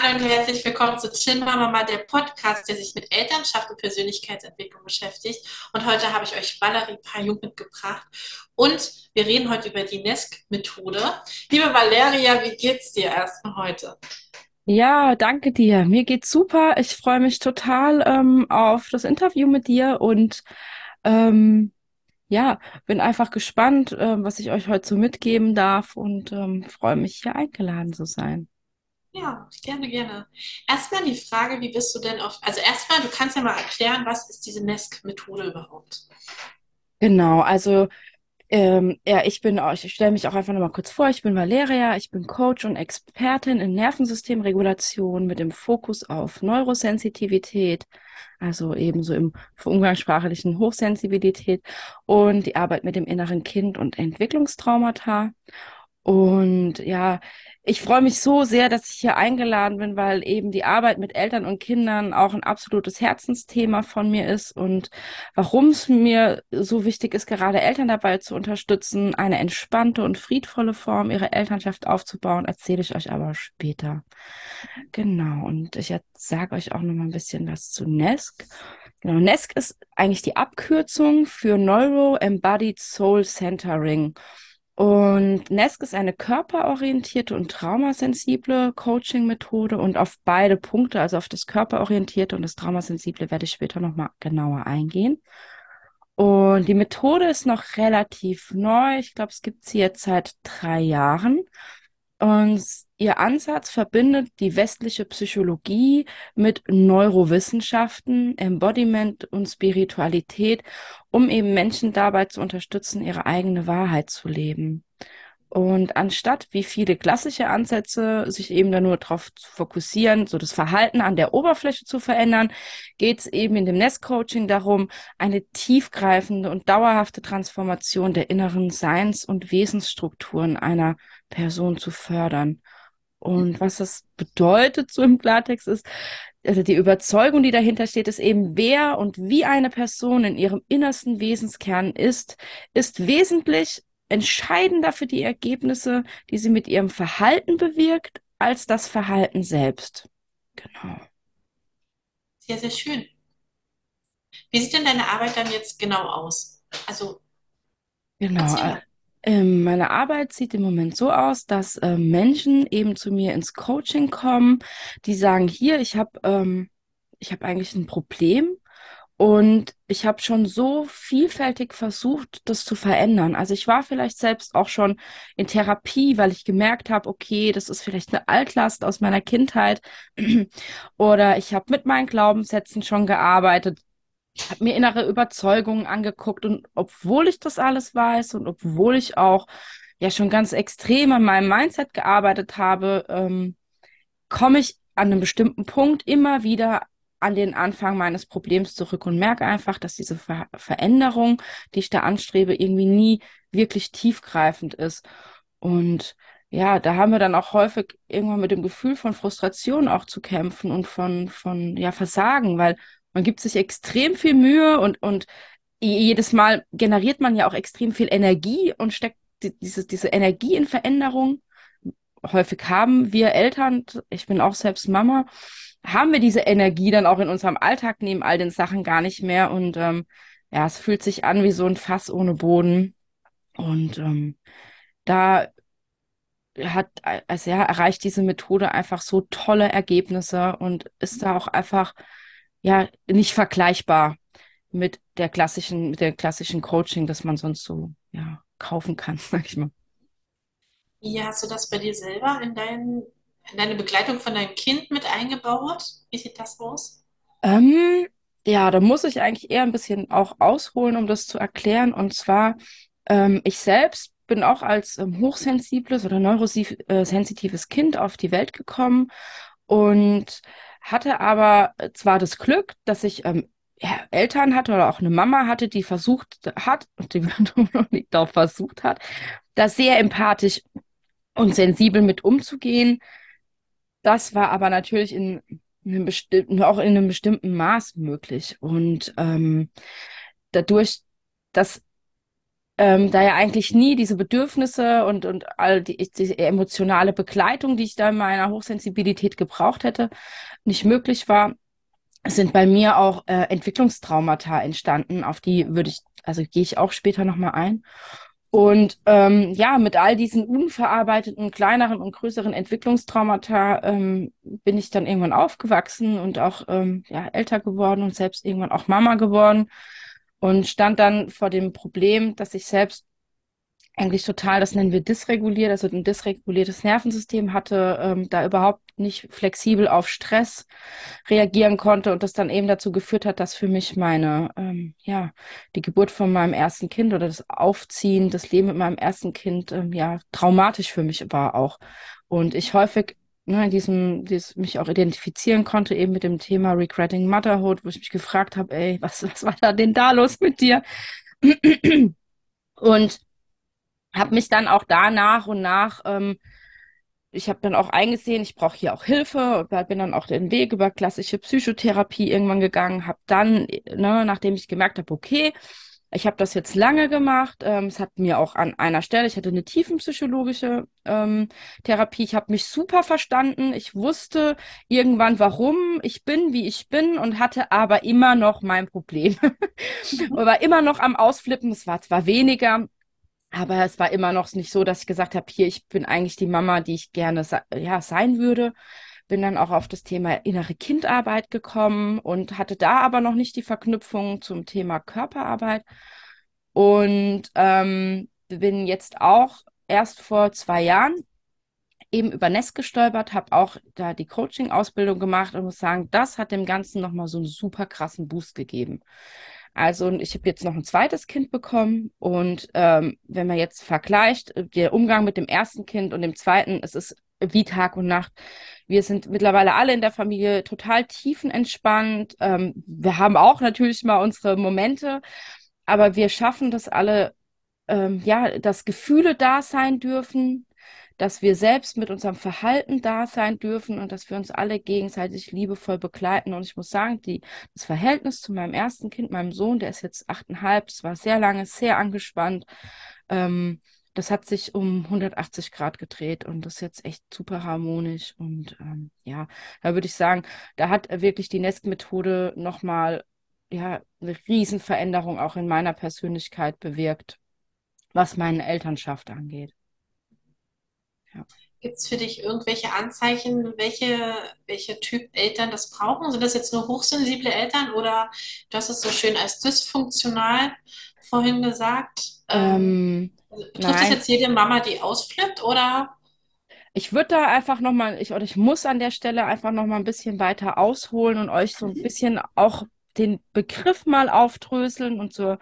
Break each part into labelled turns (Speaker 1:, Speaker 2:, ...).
Speaker 1: Hallo und herzlich willkommen zu Chinma Mama, der Podcast, der sich mit Elternschaft und Persönlichkeitsentwicklung beschäftigt. Und heute habe ich euch Valerie Pajung mitgebracht. Und wir reden heute über die NESC-Methode. Liebe Valeria, wie geht's dir erstmal heute?
Speaker 2: Ja, danke dir. Mir geht's super. Ich freue mich total ähm, auf das Interview mit dir und ähm, ja, bin einfach gespannt, äh, was ich euch heute so mitgeben darf und ähm, freue mich, hier eingeladen zu sein.
Speaker 1: Ja, gerne, gerne. Erstmal die Frage, wie bist du denn auf, also erstmal, du kannst ja mal erklären, was ist diese NESC-Methode überhaupt?
Speaker 2: Genau, also ähm, ja, ich bin, ich stelle mich auch einfach nochmal kurz vor. Ich bin Valeria, ich bin Coach und Expertin in Nervensystemregulation mit dem Fokus auf Neurosensitivität, also ebenso im umgangssprachlichen Hochsensibilität und die Arbeit mit dem inneren Kind und Entwicklungstraumata. Und ja, ich freue mich so sehr, dass ich hier eingeladen bin, weil eben die Arbeit mit Eltern und Kindern auch ein absolutes Herzensthema von mir ist und warum es mir so wichtig ist, gerade Eltern dabei zu unterstützen, eine entspannte und friedvolle Form ihrer Elternschaft aufzubauen, erzähle ich euch aber später. Genau, und ich sage euch auch noch mal ein bisschen was zu NESC. Genau, NESC ist eigentlich die Abkürzung für Neuro Embodied Soul Centering. Und NESC ist eine körperorientierte und traumasensible Coaching-Methode und auf beide Punkte, also auf das körperorientierte und das traumasensible, werde ich später nochmal genauer eingehen. Und die Methode ist noch relativ neu. Ich glaube, es gibt sie jetzt seit drei Jahren. Und ihr Ansatz verbindet die westliche Psychologie mit Neurowissenschaften, Embodiment und Spiritualität, um eben Menschen dabei zu unterstützen, ihre eigene Wahrheit zu leben. Und anstatt wie viele klassische Ansätze sich eben da nur darauf zu fokussieren, so das Verhalten an der Oberfläche zu verändern, geht es eben in dem Nest-Coaching darum, eine tiefgreifende und dauerhafte Transformation der inneren Seins- und Wesensstrukturen einer Person zu fördern. Und was das bedeutet so im Klartext ist, also die Überzeugung, die dahinter steht, ist eben, wer und wie eine Person in ihrem innersten Wesenskern ist, ist wesentlich entscheidender für die Ergebnisse, die sie mit ihrem Verhalten bewirkt, als das Verhalten selbst. Genau.
Speaker 1: Sehr, sehr schön. Wie sieht denn deine Arbeit dann jetzt genau aus? Also,
Speaker 2: genau. Äh, ähm, meine Arbeit sieht im Moment so aus, dass äh, Menschen eben zu mir ins Coaching kommen, die sagen, hier, ich habe ähm, ich habe eigentlich ein Problem und ich habe schon so vielfältig versucht, das zu verändern. Also ich war vielleicht selbst auch schon in Therapie, weil ich gemerkt habe, okay, das ist vielleicht eine Altlast aus meiner Kindheit. Oder ich habe mit meinen Glaubenssätzen schon gearbeitet, habe mir innere Überzeugungen angeguckt. Und obwohl ich das alles weiß und obwohl ich auch ja schon ganz extrem an meinem Mindset gearbeitet habe, ähm, komme ich an einem bestimmten Punkt immer wieder an den Anfang meines Problems zurück und merke einfach, dass diese Ver Veränderung, die ich da anstrebe, irgendwie nie wirklich tiefgreifend ist. Und ja, da haben wir dann auch häufig irgendwann mit dem Gefühl von Frustration auch zu kämpfen und von, von ja, Versagen, weil man gibt sich extrem viel Mühe und, und jedes Mal generiert man ja auch extrem viel Energie und steckt die, diese, diese Energie in Veränderung. Häufig haben wir Eltern, ich bin auch selbst Mama, haben wir diese Energie dann auch in unserem Alltag neben all den Sachen gar nicht mehr. Und ähm, ja, es fühlt sich an wie so ein Fass ohne Boden. Und ähm, da hat, also ja, erreicht diese Methode einfach so tolle Ergebnisse und ist da auch einfach ja nicht vergleichbar mit der klassischen, mit der klassischen Coaching, das man sonst so ja kaufen kann, sag ich mal.
Speaker 1: Wie hast du das bei dir selber in deinen deine Begleitung von deinem Kind mit eingebaut? Wie sieht das aus?
Speaker 2: Ähm, ja, da muss ich eigentlich eher ein bisschen auch ausholen, um das zu erklären. Und zwar, ähm, ich selbst bin auch als ähm, hochsensibles oder neurosensitives Kind auf die Welt gekommen und hatte aber zwar das Glück, dass ich ähm, ja, Eltern hatte oder auch eine Mama hatte, die versucht hat und die noch nicht darauf versucht hat, da sehr empathisch und sensibel mit umzugehen. Das war aber natürlich in einem bestimmten, auch in einem bestimmten Maß möglich. Und ähm, dadurch, dass ähm, da ja eigentlich nie diese Bedürfnisse und, und all die, die emotionale Begleitung, die ich da in meiner Hochsensibilität gebraucht hätte, nicht möglich war, sind bei mir auch äh, Entwicklungstraumata entstanden, auf die würde ich, also gehe ich auch später nochmal ein. Und ähm, ja, mit all diesen unverarbeiteten kleineren und größeren Entwicklungstraumata ähm, bin ich dann irgendwann aufgewachsen und auch ähm, ja, älter geworden und selbst irgendwann auch Mama geworden und stand dann vor dem Problem, dass ich selbst eigentlich total, das nennen wir dysreguliert, also ein dysreguliertes Nervensystem hatte, ähm, da überhaupt nicht flexibel auf Stress reagieren konnte und das dann eben dazu geführt hat, dass für mich meine, ähm, ja, die Geburt von meinem ersten Kind oder das Aufziehen, das Leben mit meinem ersten Kind, ähm, ja, traumatisch für mich war auch. Und ich häufig ne, in diesem, dieses, mich auch identifizieren konnte, eben mit dem Thema Regretting Motherhood, wo ich mich gefragt habe, ey, was, was war da denn da los mit dir? Und habe mich dann auch da nach und nach, ähm, ich habe dann auch eingesehen, ich brauche hier auch Hilfe bin dann auch den Weg über klassische Psychotherapie irgendwann gegangen, habe dann, ne, nachdem ich gemerkt habe, okay, ich habe das jetzt lange gemacht. Ähm, es hat mir auch an einer Stelle, ich hatte eine tiefenpsychologische ähm, Therapie. Ich habe mich super verstanden. Ich wusste irgendwann, warum ich bin, wie ich bin und hatte aber immer noch mein Problem. und war immer noch am Ausflippen. Es war zwar weniger, aber es war immer noch nicht so, dass ich gesagt habe, hier, ich bin eigentlich die Mama, die ich gerne ja, sein würde. Bin dann auch auf das Thema innere Kindarbeit gekommen und hatte da aber noch nicht die Verknüpfung zum Thema Körperarbeit. Und ähm, bin jetzt auch erst vor zwei Jahren eben über Nest gestolpert, habe auch da die Coaching-Ausbildung gemacht und muss sagen, das hat dem Ganzen nochmal so einen super krassen Boost gegeben. Also ich habe jetzt noch ein zweites Kind bekommen und ähm, wenn man jetzt vergleicht, äh, der Umgang mit dem ersten Kind und dem zweiten, es ist wie Tag und Nacht. Wir sind mittlerweile alle in der Familie total tiefenentspannt. Ähm, wir haben auch natürlich mal unsere Momente, aber wir schaffen das alle, ähm, ja, dass Gefühle da sein dürfen, dass wir selbst mit unserem Verhalten da sein dürfen und dass wir uns alle gegenseitig liebevoll begleiten. Und ich muss sagen, die, das Verhältnis zu meinem ersten Kind, meinem Sohn, der ist jetzt achteinhalb, es war sehr lange, sehr angespannt. Ähm, das hat sich um 180 Grad gedreht und das ist jetzt echt super harmonisch. Und ähm, ja, da würde ich sagen, da hat wirklich die Nest-Methode nochmal ja, eine Riesenveränderung auch in meiner Persönlichkeit bewirkt, was meine Elternschaft angeht.
Speaker 1: Ja. Gibt es für dich irgendwelche Anzeichen, welche, welche Typ Eltern das brauchen? Sind das jetzt nur hochsensible Eltern oder du hast es so schön als dysfunktional vorhin gesagt? Ähm, also, trifft nein. das jetzt jede Mama, die ausflippt oder?
Speaker 2: Ich würde da einfach nochmal, ich, oder ich muss an der Stelle einfach nochmal ein bisschen weiter ausholen und euch so ein bisschen auch den Begriff mal aufdröseln und zur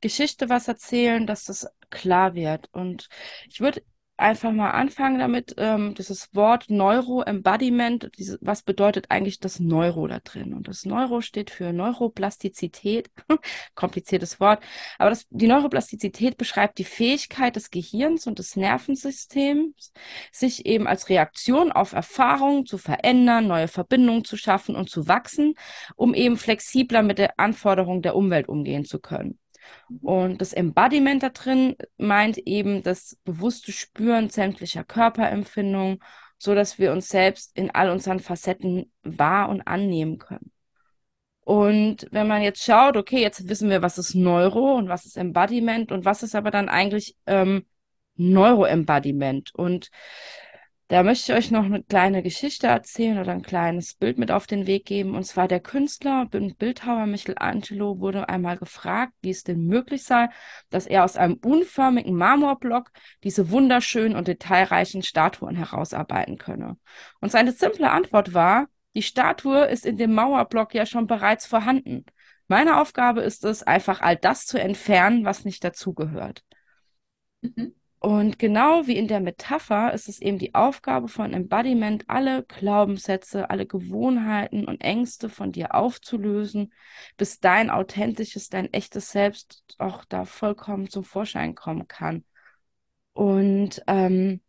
Speaker 2: Geschichte was erzählen, dass das klar wird. Und ich würde einfach mal anfangen damit, ähm, dieses Wort Neuroembodiment, was bedeutet eigentlich das Neuro da drin? Und das Neuro steht für Neuroplastizität, kompliziertes Wort, aber das, die Neuroplastizität beschreibt die Fähigkeit des Gehirns und des Nervensystems, sich eben als Reaktion auf Erfahrungen zu verändern, neue Verbindungen zu schaffen und zu wachsen, um eben flexibler mit der Anforderung der Umwelt umgehen zu können. Und das Embodiment da drin meint eben das bewusste Spüren sämtlicher Körperempfindungen, so dass wir uns selbst in all unseren Facetten wahr und annehmen können. Und wenn man jetzt schaut, okay, jetzt wissen wir, was ist Neuro und was ist Embodiment und was ist aber dann eigentlich ähm, Neuroembodiment. Und da möchte ich euch noch eine kleine Geschichte erzählen oder ein kleines Bild mit auf den Weg geben. Und zwar der Künstler und Bildhauer Michelangelo wurde einmal gefragt, wie es denn möglich sei, dass er aus einem unförmigen Marmorblock diese wunderschönen und detailreichen Statuen herausarbeiten könne. Und seine simple Antwort war, die Statue ist in dem Mauerblock ja schon bereits vorhanden. Meine Aufgabe ist es, einfach all das zu entfernen, was nicht dazugehört. Mhm. Und genau wie in der Metapher ist es eben die Aufgabe von Embodiment, alle Glaubenssätze, alle Gewohnheiten und Ängste von dir aufzulösen, bis dein authentisches, dein echtes Selbst auch da vollkommen zum Vorschein kommen kann. Und ähm,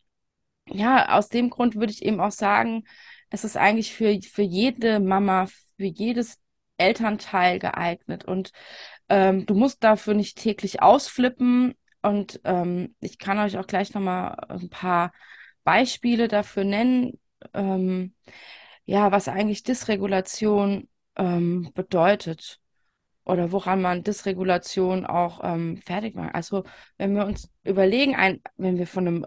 Speaker 2: ja, aus dem Grund würde ich eben auch sagen, es ist eigentlich für, für jede Mama, für jedes Elternteil geeignet. Und ähm, du musst dafür nicht täglich ausflippen, Und ähm, ich kann euch auch gleich nochmal ein paar Beispiele dafür nennen, ähm, ja, was eigentlich Dysregulation ähm, bedeutet oder woran man Dysregulation auch ähm, fertig macht. Also wenn wir uns überlegen, ein, wenn wir von einem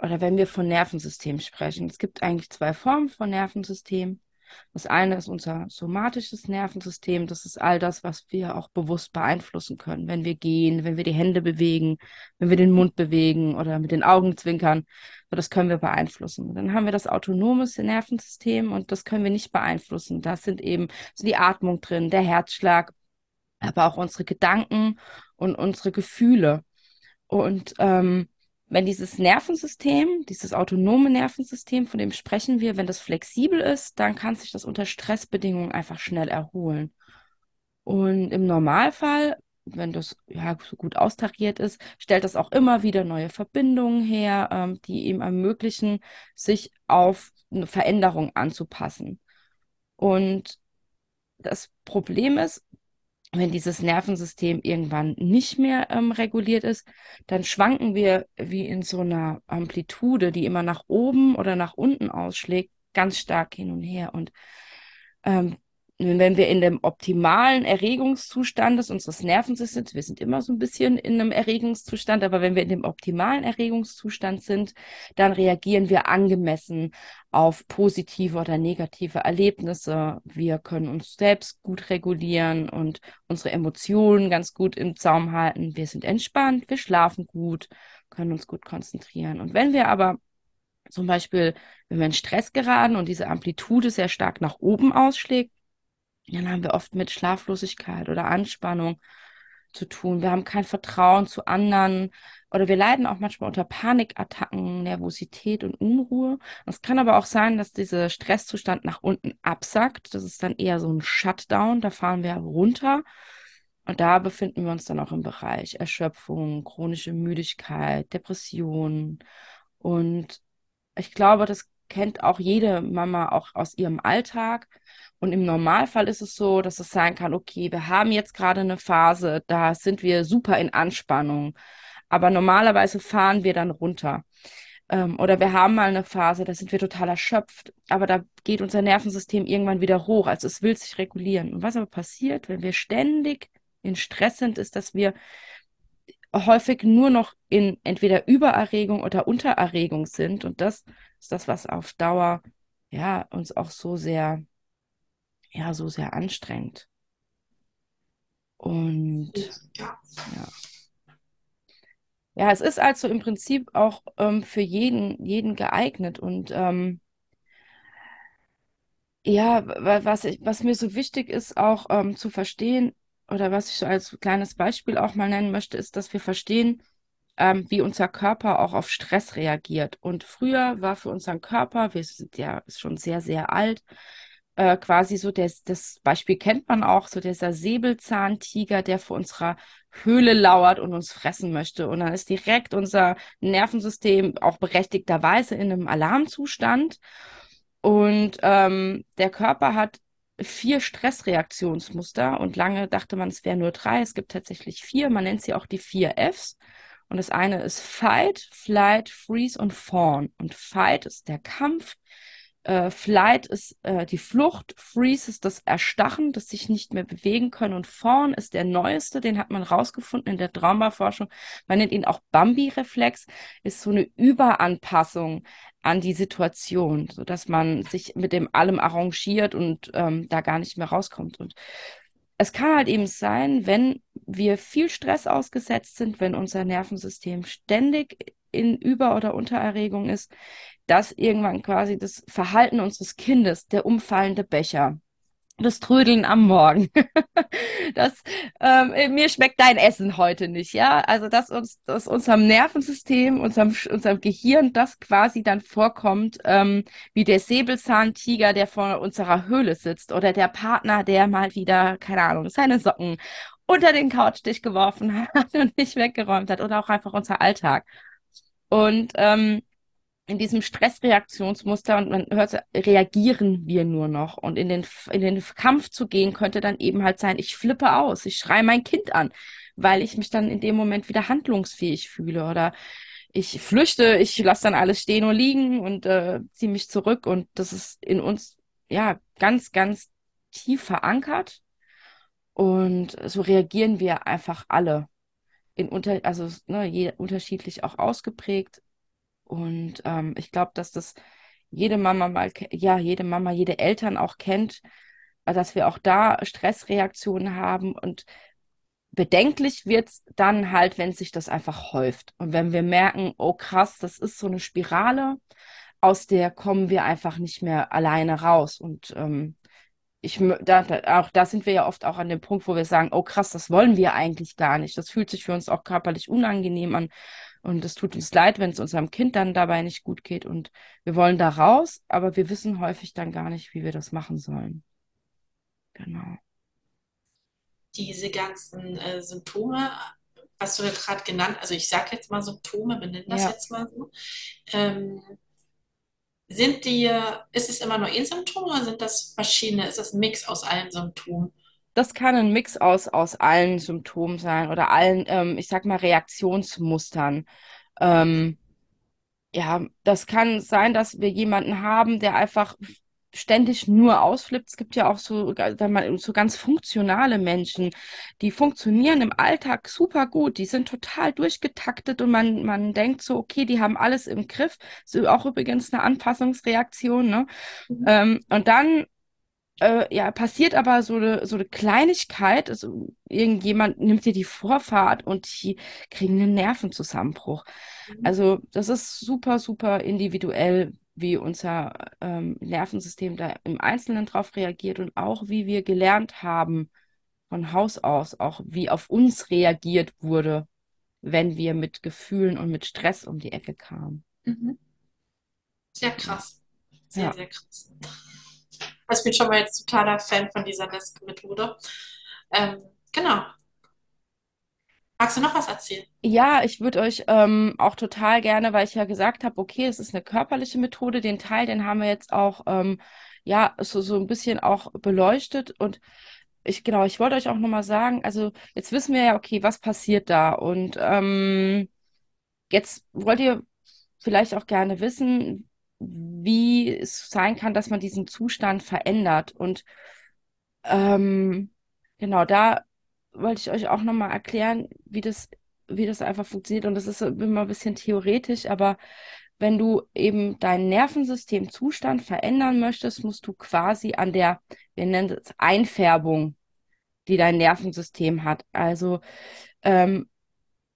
Speaker 2: oder wenn wir von Nervensystem sprechen, es gibt eigentlich zwei Formen von Nervensystem. Das eine ist unser somatisches Nervensystem. Das ist all das, was wir auch bewusst beeinflussen können. Wenn wir gehen, wenn wir die Hände bewegen, wenn wir den Mund bewegen oder mit den Augen zwinkern. So, das können wir beeinflussen. Dann haben wir das autonome Nervensystem und das können wir nicht beeinflussen. Da sind eben so die Atmung drin, der Herzschlag, aber auch unsere Gedanken und unsere Gefühle. Und ähm, wenn dieses Nervensystem, dieses autonome Nervensystem, von dem sprechen wir, wenn das flexibel ist, dann kann sich das unter Stressbedingungen einfach schnell erholen. Und im Normalfall, wenn das ja so gut austariert ist, stellt das auch immer wieder neue Verbindungen her, ähm, die ihm ermöglichen, sich auf eine Veränderung anzupassen. Und das Problem ist, wenn dieses Nervensystem irgendwann nicht mehr ähm, reguliert ist, dann schwanken wir wie in so einer Amplitude, die immer nach oben oder nach unten ausschlägt, ganz stark hin und her. Und ähm, wenn wir in dem optimalen Erregungszustand unseres Nervensystems, wir sind immer so ein bisschen in einem Erregungszustand, aber wenn wir in dem optimalen Erregungszustand sind, dann reagieren wir angemessen auf positive oder negative Erlebnisse. Wir können uns selbst gut regulieren und unsere Emotionen ganz gut im Zaum halten. Wir sind entspannt, wir schlafen gut, können uns gut konzentrieren. Und wenn wir aber zum Beispiel, wenn wir in Stress geraten und diese Amplitude sehr stark nach oben ausschlägt, dann haben wir oft mit Schlaflosigkeit oder Anspannung zu tun. Wir haben kein Vertrauen zu anderen oder wir leiden auch manchmal unter Panikattacken, Nervosität und Unruhe. Es kann aber auch sein, dass dieser Stresszustand nach unten absackt. Das ist dann eher so ein Shutdown. Da fahren wir runter. Und da befinden wir uns dann auch im Bereich Erschöpfung, chronische Müdigkeit, Depression. Und ich glaube, das kennt auch jede Mama auch aus ihrem Alltag. Und im Normalfall ist es so, dass es sein kann, okay, wir haben jetzt gerade eine Phase, da sind wir super in Anspannung, aber normalerweise fahren wir dann runter. Ähm, oder wir haben mal eine Phase, da sind wir total erschöpft, aber da geht unser Nervensystem irgendwann wieder hoch, also es will sich regulieren. Und was aber passiert, wenn wir ständig in Stress sind, ist, dass wir häufig nur noch in entweder Übererregung oder Untererregung sind. Und das ist das, was auf Dauer ja uns auch so sehr ja so sehr anstrengend. Und ja. ja. Ja, es ist also im Prinzip auch ähm, für jeden, jeden geeignet. Und ähm, ja, was, ich, was mir so wichtig ist, auch ähm, zu verstehen, oder was ich so als kleines Beispiel auch mal nennen möchte, ist, dass wir verstehen, ähm, wie unser Körper auch auf Stress reagiert. Und früher war für unseren Körper, wir sind ja schon sehr, sehr alt, äh, quasi so, das, das Beispiel kennt man auch, so dieser Säbelzahntiger, der vor unserer Höhle lauert und uns fressen möchte. Und dann ist direkt unser Nervensystem auch berechtigterweise in einem Alarmzustand. Und ähm, der Körper hat vier Stressreaktionsmuster und lange dachte man, es wären nur drei. Es gibt tatsächlich vier. Man nennt sie auch die vier Fs. Und das eine ist Fight, Flight, Freeze und Fawn. Und Fight ist der Kampf, äh, Flight ist äh, die Flucht, Freeze ist das Erstachen, das sich nicht mehr bewegen können und Fawn ist der neueste, den hat man rausgefunden in der Traumaforschung. Man nennt ihn auch Bambi-Reflex, ist so eine Überanpassung an die Situation, so dass man sich mit dem allem arrangiert und ähm, da gar nicht mehr rauskommt. Und es kann halt eben sein, wenn wir viel Stress ausgesetzt sind, wenn unser Nervensystem ständig in Über- oder Untererregung ist, dass irgendwann quasi das Verhalten unseres Kindes, der umfallende Becher, das Trödeln am Morgen. das, ähm, mir schmeckt dein Essen heute nicht, ja. Also, dass uns, dass unserem Nervensystem, unserem, unserem Gehirn das quasi dann vorkommt, ähm, wie der Säbelzahntiger, der vor unserer Höhle sitzt oder der Partner, der mal wieder, keine Ahnung, seine Socken unter den Couchtisch geworfen hat und nicht weggeräumt hat oder auch einfach unser Alltag. Und ähm, in diesem Stressreaktionsmuster und man hört, reagieren wir nur noch. Und in den, in den Kampf zu gehen, könnte dann eben halt sein, ich flippe aus, ich schreie mein Kind an, weil ich mich dann in dem Moment wieder handlungsfähig fühle oder ich flüchte, ich lasse dann alles stehen und liegen und äh, ziehe mich zurück. Und das ist in uns ja ganz, ganz tief verankert. Und so reagieren wir einfach alle. In unter, also ne, je, unterschiedlich auch ausgeprägt. Und ähm, ich glaube, dass das jede Mama mal, ja, jede Mama, jede Eltern auch kennt, dass wir auch da Stressreaktionen haben und bedenklich wird es dann halt, wenn sich das einfach häuft. Und wenn wir merken, oh krass, das ist so eine Spirale, aus der kommen wir einfach nicht mehr alleine raus. Und ähm, ich, da, da, auch da sind wir ja oft auch an dem Punkt, wo wir sagen, oh krass, das wollen wir eigentlich gar nicht. Das fühlt sich für uns auch körperlich unangenehm an. Und es tut uns leid, wenn es unserem Kind dann dabei nicht gut geht. Und wir wollen da raus, aber wir wissen häufig dann gar nicht, wie wir das machen sollen. Genau
Speaker 1: diese ganzen äh, Symptome, was du ja gerade genannt, also ich sage jetzt mal Symptome, wir nennen das ja. jetzt mal so, ähm, sind die, ist es immer nur ein Symptom oder sind das verschiedene, ist das ein Mix aus allen Symptomen?
Speaker 2: Das kann ein Mix aus, aus allen Symptomen sein oder allen, ähm, ich sag mal, Reaktionsmustern. Ähm, ja, das kann sein, dass wir jemanden haben, der einfach ständig nur ausflippt. Es gibt ja auch so, so ganz funktionale Menschen, die funktionieren im Alltag super gut, die sind total durchgetaktet und man, man denkt so, okay, die haben alles im Griff. So auch übrigens eine Anpassungsreaktion, ne? Mhm. Ähm, und dann äh, ja, passiert aber so eine, so eine Kleinigkeit, also irgendjemand nimmt dir die Vorfahrt und die kriegen einen Nervenzusammenbruch. Mhm. Also das ist super, super individuell, wie unser ähm, Nervensystem da im Einzelnen drauf reagiert und auch wie wir gelernt haben von Haus aus, auch wie auf uns reagiert wurde, wenn wir mit Gefühlen und mit Stress um die Ecke kamen. Mhm.
Speaker 1: Sehr krass. Sehr, ja. sehr krass. Ich bin schon mal jetzt totaler Fan von dieser Nesk-Methode. Ähm, genau. Magst du noch was erzählen?
Speaker 2: Ja, ich würde euch ähm, auch total gerne, weil ich ja gesagt habe, okay, es ist eine körperliche Methode, den Teil, den haben wir jetzt auch ähm, ja so, so ein bisschen auch beleuchtet und ich genau, ich wollte euch auch nochmal sagen, also jetzt wissen wir ja, okay, was passiert da und ähm, jetzt wollt ihr vielleicht auch gerne wissen, wie es sein kann, dass man diesen Zustand verändert und ähm, genau da wollte ich euch auch nochmal erklären, wie das, wie das einfach funktioniert. Und das ist immer ein bisschen theoretisch, aber wenn du eben deinen Nervensystemzustand verändern möchtest, musst du quasi an der, wir nennen es Einfärbung, die dein Nervensystem hat. Also ähm,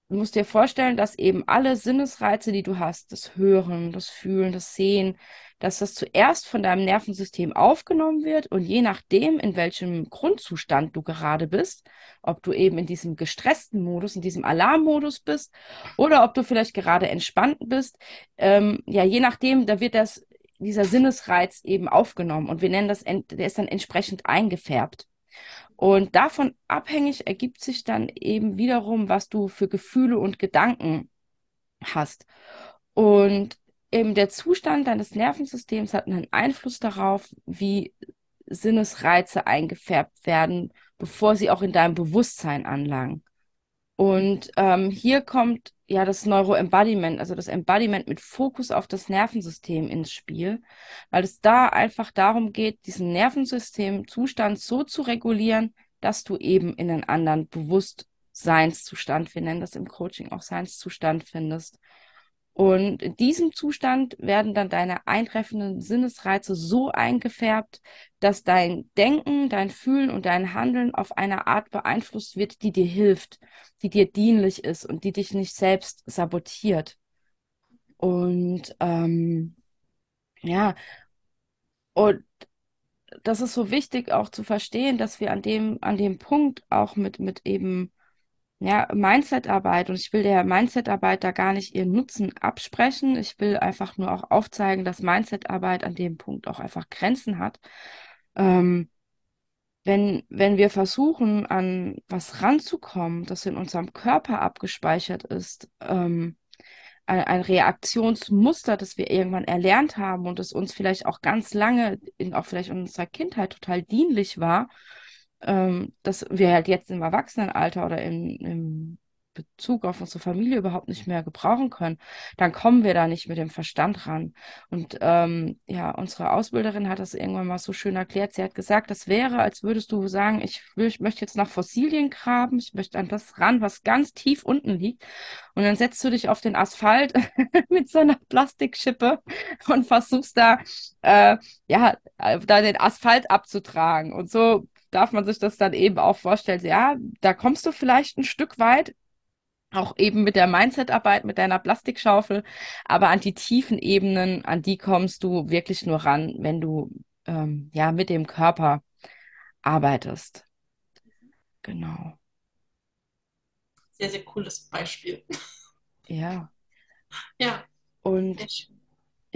Speaker 2: Du musst dir vorstellen, dass eben alle Sinnesreize, die du hast, das Hören, das Fühlen, das Sehen, dass das zuerst von deinem Nervensystem aufgenommen wird und je nachdem, in welchem Grundzustand du gerade bist, ob du eben in diesem gestressten Modus, in diesem Alarmmodus bist oder ob du vielleicht gerade entspannt bist, ähm, ja, je nachdem, da wird das, dieser Sinnesreiz eben aufgenommen und wir nennen das, der ist dann entsprechend eingefärbt. Und davon abhängig ergibt sich dann eben wiederum, was du für Gefühle und Gedanken hast. Und eben der Zustand deines Nervensystems hat einen Einfluss darauf, wie Sinnesreize eingefärbt werden, bevor sie auch in deinem Bewusstsein anlangen. Und ähm, hier kommt ja das Neuroembodiment, also das Embodiment mit Fokus auf das Nervensystem ins Spiel, weil es da einfach darum geht, diesen Nervensystemzustand so zu regulieren, dass du eben in einen anderen Bewusstseinszustand, wir nennen das im Coaching auch Seinszustand findest. Und in diesem Zustand werden dann deine eintreffenden Sinnesreize so eingefärbt, dass dein Denken, dein Fühlen und dein Handeln auf eine Art beeinflusst wird, die dir hilft, die dir dienlich ist und die dich nicht selbst sabotiert. Und ähm, ja, und das ist so wichtig auch zu verstehen, dass wir an dem, an dem Punkt auch mit, mit eben ja, Mindset-Arbeit und ich will der Mindset-Arbeit da gar nicht ihren Nutzen absprechen. Ich will einfach nur auch aufzeigen, dass Mindset-Arbeit an dem Punkt auch einfach Grenzen hat. Ähm, wenn, wenn wir versuchen, an was ranzukommen, das in unserem Körper abgespeichert ist, ähm, ein, ein Reaktionsmuster, das wir irgendwann erlernt haben und das uns vielleicht auch ganz lange, in, auch vielleicht in unserer Kindheit total dienlich war, ähm, dass wir halt jetzt im Erwachsenenalter oder im, im Bezug auf unsere Familie überhaupt nicht mehr gebrauchen können, dann kommen wir da nicht mit dem Verstand ran. Und ähm, ja, unsere Ausbilderin hat das irgendwann mal so schön erklärt. Sie hat gesagt, das wäre, als würdest du sagen, ich, will, ich möchte jetzt nach Fossilien graben, ich möchte an das ran, was ganz tief unten liegt. Und dann setzt du dich auf den Asphalt mit so einer Plastikschippe und versuchst da, äh, ja, da den Asphalt abzutragen. Und so darf man sich das dann eben auch vorstellen. Ja, da kommst du vielleicht ein Stück weit, auch eben mit der Mindset-Arbeit, mit deiner Plastikschaufel, aber an die tiefen Ebenen, an die kommst du wirklich nur ran, wenn du ähm, ja mit dem Körper arbeitest. Genau.
Speaker 1: Sehr, sehr cooles Beispiel.
Speaker 2: Ja.
Speaker 1: Ja.
Speaker 2: Und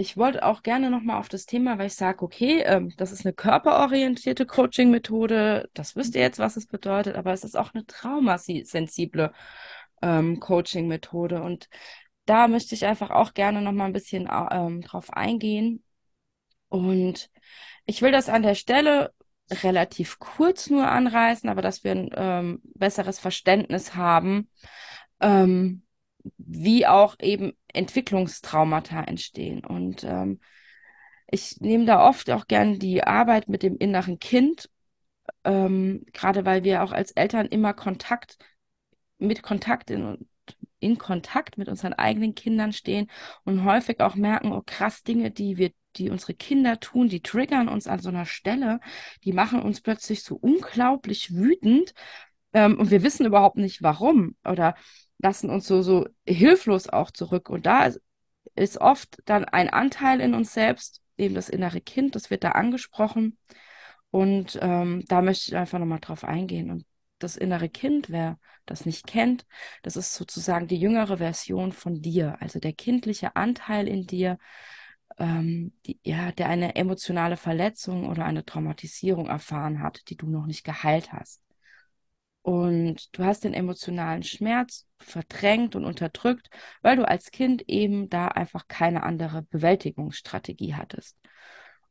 Speaker 2: ich wollte auch gerne nochmal auf das Thema, weil ich sage, okay, ähm, das ist eine körperorientierte Coaching-Methode, das wisst ihr jetzt, was es bedeutet, aber es ist auch eine traumasensible ähm, Coaching-Methode. Und da möchte ich einfach auch gerne noch mal ein bisschen ähm, drauf eingehen. Und ich will das an der Stelle relativ kurz nur anreißen, aber dass wir ein ähm, besseres Verständnis haben, ähm, wie auch eben Entwicklungstraumata entstehen. Und ähm, ich nehme da oft auch gern die Arbeit mit dem inneren Kind, ähm, gerade weil wir auch als Eltern immer Kontakt mit Kontakt in, in Kontakt mit unseren eigenen Kindern stehen und häufig auch merken, oh krass, Dinge, die wir, die unsere Kinder tun, die triggern uns an so einer Stelle, die machen uns plötzlich so unglaublich wütend ähm, und wir wissen überhaupt nicht warum oder lassen uns so, so hilflos auch zurück. Und da ist, oft dann ein Anteil in uns selbst, eben das innere Kind, das wird da angesprochen. Und ähm, da möchte ich einfach nochmal drauf eingehen. Und das innere Kind, wer das nicht kennt, das ist sozusagen die jüngere Version von dir, also der kindliche Anteil in dir, ähm, die, ja, der eine emotionale Verletzung oder eine Traumatisierung erfahren hat, die du noch nicht geheilt hast. Und du hast den emotionalen Schmerz verdrängt und unterdrückt, weil du als Kind eben da einfach keine andere Bewältigungsstrategie hattest.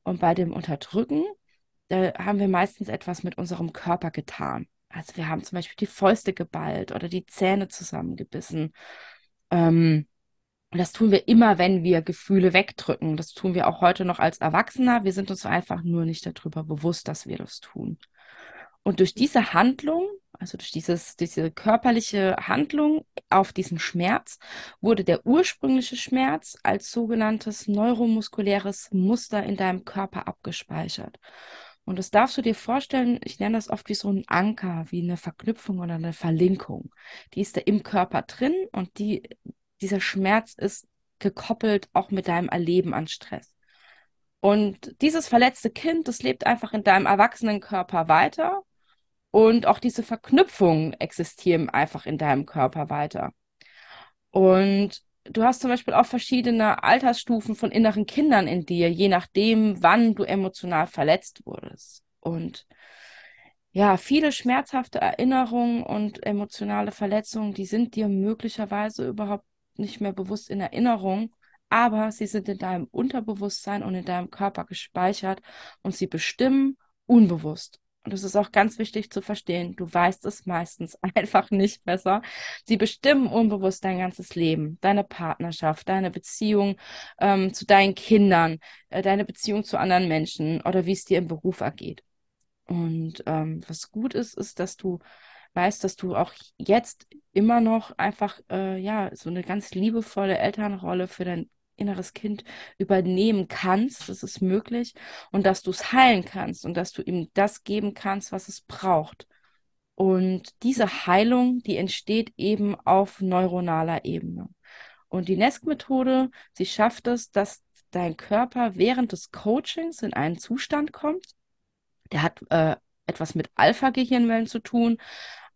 Speaker 2: Und bei dem Unterdrücken, da haben wir meistens etwas mit unserem Körper getan. Also wir haben zum Beispiel die Fäuste geballt oder die Zähne zusammengebissen. Ähm, das tun wir immer, wenn wir Gefühle wegdrücken. Das tun wir auch heute noch als Erwachsener. Wir sind uns einfach nur nicht darüber bewusst, dass wir das tun. Und durch diese Handlung, also durch dieses, diese körperliche Handlung auf diesen Schmerz, wurde der ursprüngliche Schmerz als sogenanntes neuromuskuläres Muster in deinem Körper abgespeichert. Und das darfst du dir vorstellen, ich nenne das oft wie so ein Anker, wie eine Verknüpfung oder eine Verlinkung. Die ist da im Körper drin und die, dieser Schmerz ist gekoppelt auch mit deinem Erleben an Stress. Und dieses verletzte Kind, das lebt einfach in deinem erwachsenen Körper weiter und auch diese Verknüpfungen existieren einfach in deinem Körper weiter. Und du hast zum Beispiel auch verschiedene Altersstufen von inneren Kindern in dir, je nachdem, wann du emotional verletzt wurdest. Und ja, viele schmerzhafte Erinnerungen und emotionale Verletzungen, die sind dir möglicherweise überhaupt nicht mehr bewusst in Erinnerung, aber sie sind in deinem Unterbewusstsein und in deinem Körper gespeichert und sie bestimmen unbewusst und das ist auch ganz wichtig zu verstehen, du weißt es meistens einfach nicht besser. Sie bestimmen unbewusst dein ganzes Leben, deine Partnerschaft, deine Beziehung ähm, zu deinen Kindern, äh, deine Beziehung zu anderen Menschen oder wie es dir im Beruf ergeht. Und ähm, was gut ist, ist, dass du weißt, dass du auch jetzt immer noch einfach äh, ja so eine ganz liebevolle Elternrolle für dein inneres Kind übernehmen kannst, das ist möglich, und dass du es heilen kannst und dass du ihm das geben kannst, was es braucht. Und diese Heilung, die entsteht eben auf neuronaler Ebene. Und die NESC-Methode, sie schafft es, dass dein Körper während des Coachings in einen Zustand kommt. Der hat äh, etwas mit Alpha-Gehirnwellen zu tun.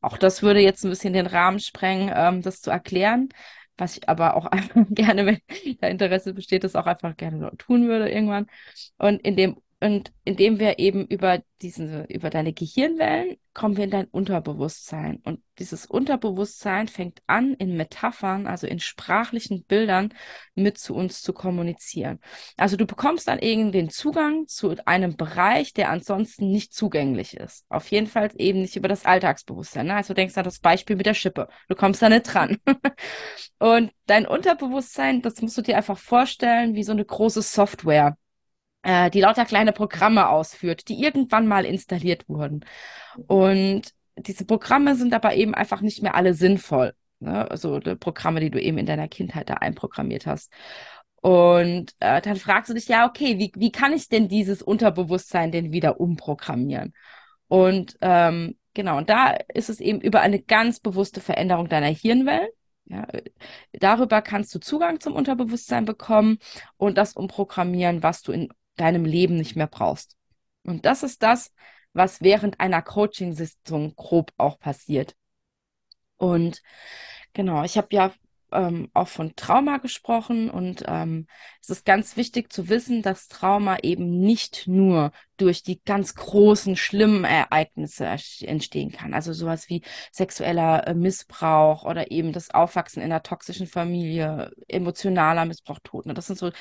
Speaker 2: Auch das würde jetzt ein bisschen den Rahmen sprengen, ähm, das zu erklären was ich aber auch einfach gerne, wenn da Interesse besteht, das auch einfach gerne tun würde irgendwann. Und in dem Und indem wir eben über diese, über deine Gehirnwellen kommen wir in dein Unterbewusstsein. Und dieses Unterbewusstsein fängt an, in Metaphern, also in sprachlichen Bildern mit zu uns zu kommunizieren. Also du bekommst dann irgendwie den Zugang zu einem Bereich, der ansonsten nicht zugänglich ist. Auf jeden Fall eben nicht über das Alltagsbewusstsein. Ne? Also denkst du an das Beispiel mit der Schippe. Du kommst da nicht dran. Und dein Unterbewusstsein, das musst du dir einfach vorstellen, wie so eine große Software äh, die lauter kleine Programme ausführt, die irgendwann mal installiert wurden. Und diese Programme sind aber eben einfach nicht mehr alle sinnvoll. Ne? Also die Programme, die du eben in deiner Kindheit da einprogrammiert hast. Und äh, dann fragst du dich, ja, okay, wie, wie kann ich denn dieses Unterbewusstsein denn wieder umprogrammieren? Und ähm, genau, und da ist es eben über eine ganz bewusste Veränderung deiner Hirnwellen. Ja, darüber kannst du Zugang zum Unterbewusstsein bekommen und das umprogrammieren, was du in deinem Leben nicht mehr brauchst. Und das ist das, was während einer Coaching-Sitzung grob auch passiert. Und genau, ich habe ja ähm, auch von Trauma gesprochen und ähm, es ist ganz wichtig zu wissen, dass Trauma eben nicht nur durch die ganz großen, schlimmen Ereignisse entstehen kann. Also sowas wie sexueller äh, Missbrauch oder eben das Aufwachsen in einer toxischen Familie, emotionaler Missbrauch, Tod. Ne? Das sind so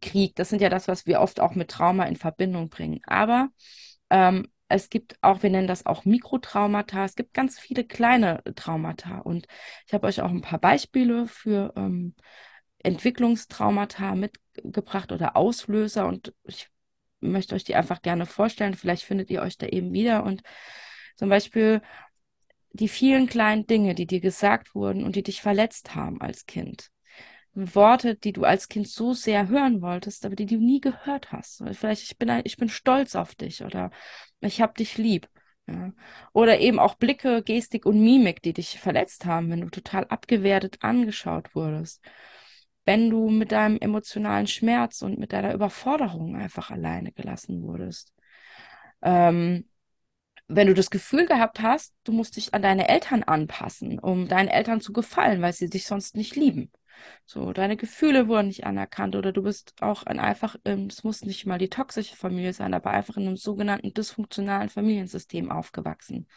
Speaker 2: Krieg. Das sind ja das, was wir oft auch mit Trauma in Verbindung bringen. Aber ähm, es gibt auch, wir nennen das auch Mikrotraumata. Es gibt ganz viele kleine Traumata. Und ich habe euch auch ein paar Beispiele für ähm, Entwicklungstraumata mitgebracht oder Auslöser. Und ich möchte euch die einfach gerne vorstellen. Vielleicht findet ihr euch da eben wieder. Und zum Beispiel die vielen kleinen Dinge, die dir gesagt wurden und die dich verletzt haben als Kind. Worte, die du als Kind so sehr hören wolltest, aber die du nie gehört hast. Vielleicht ich bin ich bin stolz auf dich oder ich habe dich lieb. Ja. Oder eben auch Blicke, Gestik und Mimik, die dich verletzt haben, wenn du total abgewertet angeschaut wurdest. Wenn du mit deinem emotionalen Schmerz und mit deiner Überforderung einfach alleine gelassen wurdest. Ähm, wenn du das Gefühl gehabt hast, du musst dich an deine Eltern anpassen, um deinen Eltern zu gefallen, weil sie dich sonst nicht lieben. So, deine Gefühle wurden nicht anerkannt oder du bist auch ein einfach, ähm, es muss nicht mal die toxische Familie sein, aber einfach in einem sogenannten dysfunktionalen Familiensystem aufgewachsen.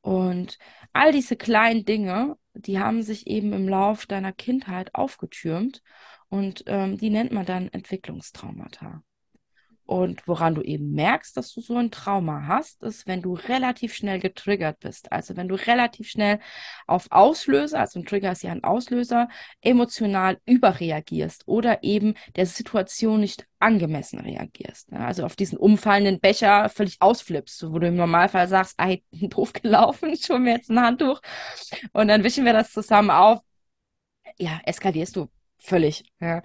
Speaker 2: Und all diese kleinen Dinge, die haben sich eben im Lauf deiner Kindheit aufgetürmt und ähm, die nennt man dann Entwicklungstraumata. Und woran du eben merkst, dass du so ein Trauma hast, ist, wenn du relativ schnell getriggert bist. Also wenn du relativ schnell auf Auslöser, also ein Trigger ist ja ein Auslöser, emotional überreagierst oder eben der Situation nicht angemessen reagierst. Also auf diesen umfallenden Becher völlig ausflippst, wo du im Normalfall sagst, ey, doof gelaufen, schon mir jetzt ein Handtuch. Und dann wischen wir das zusammen auf. Ja, eskalierst du völlig. Ja.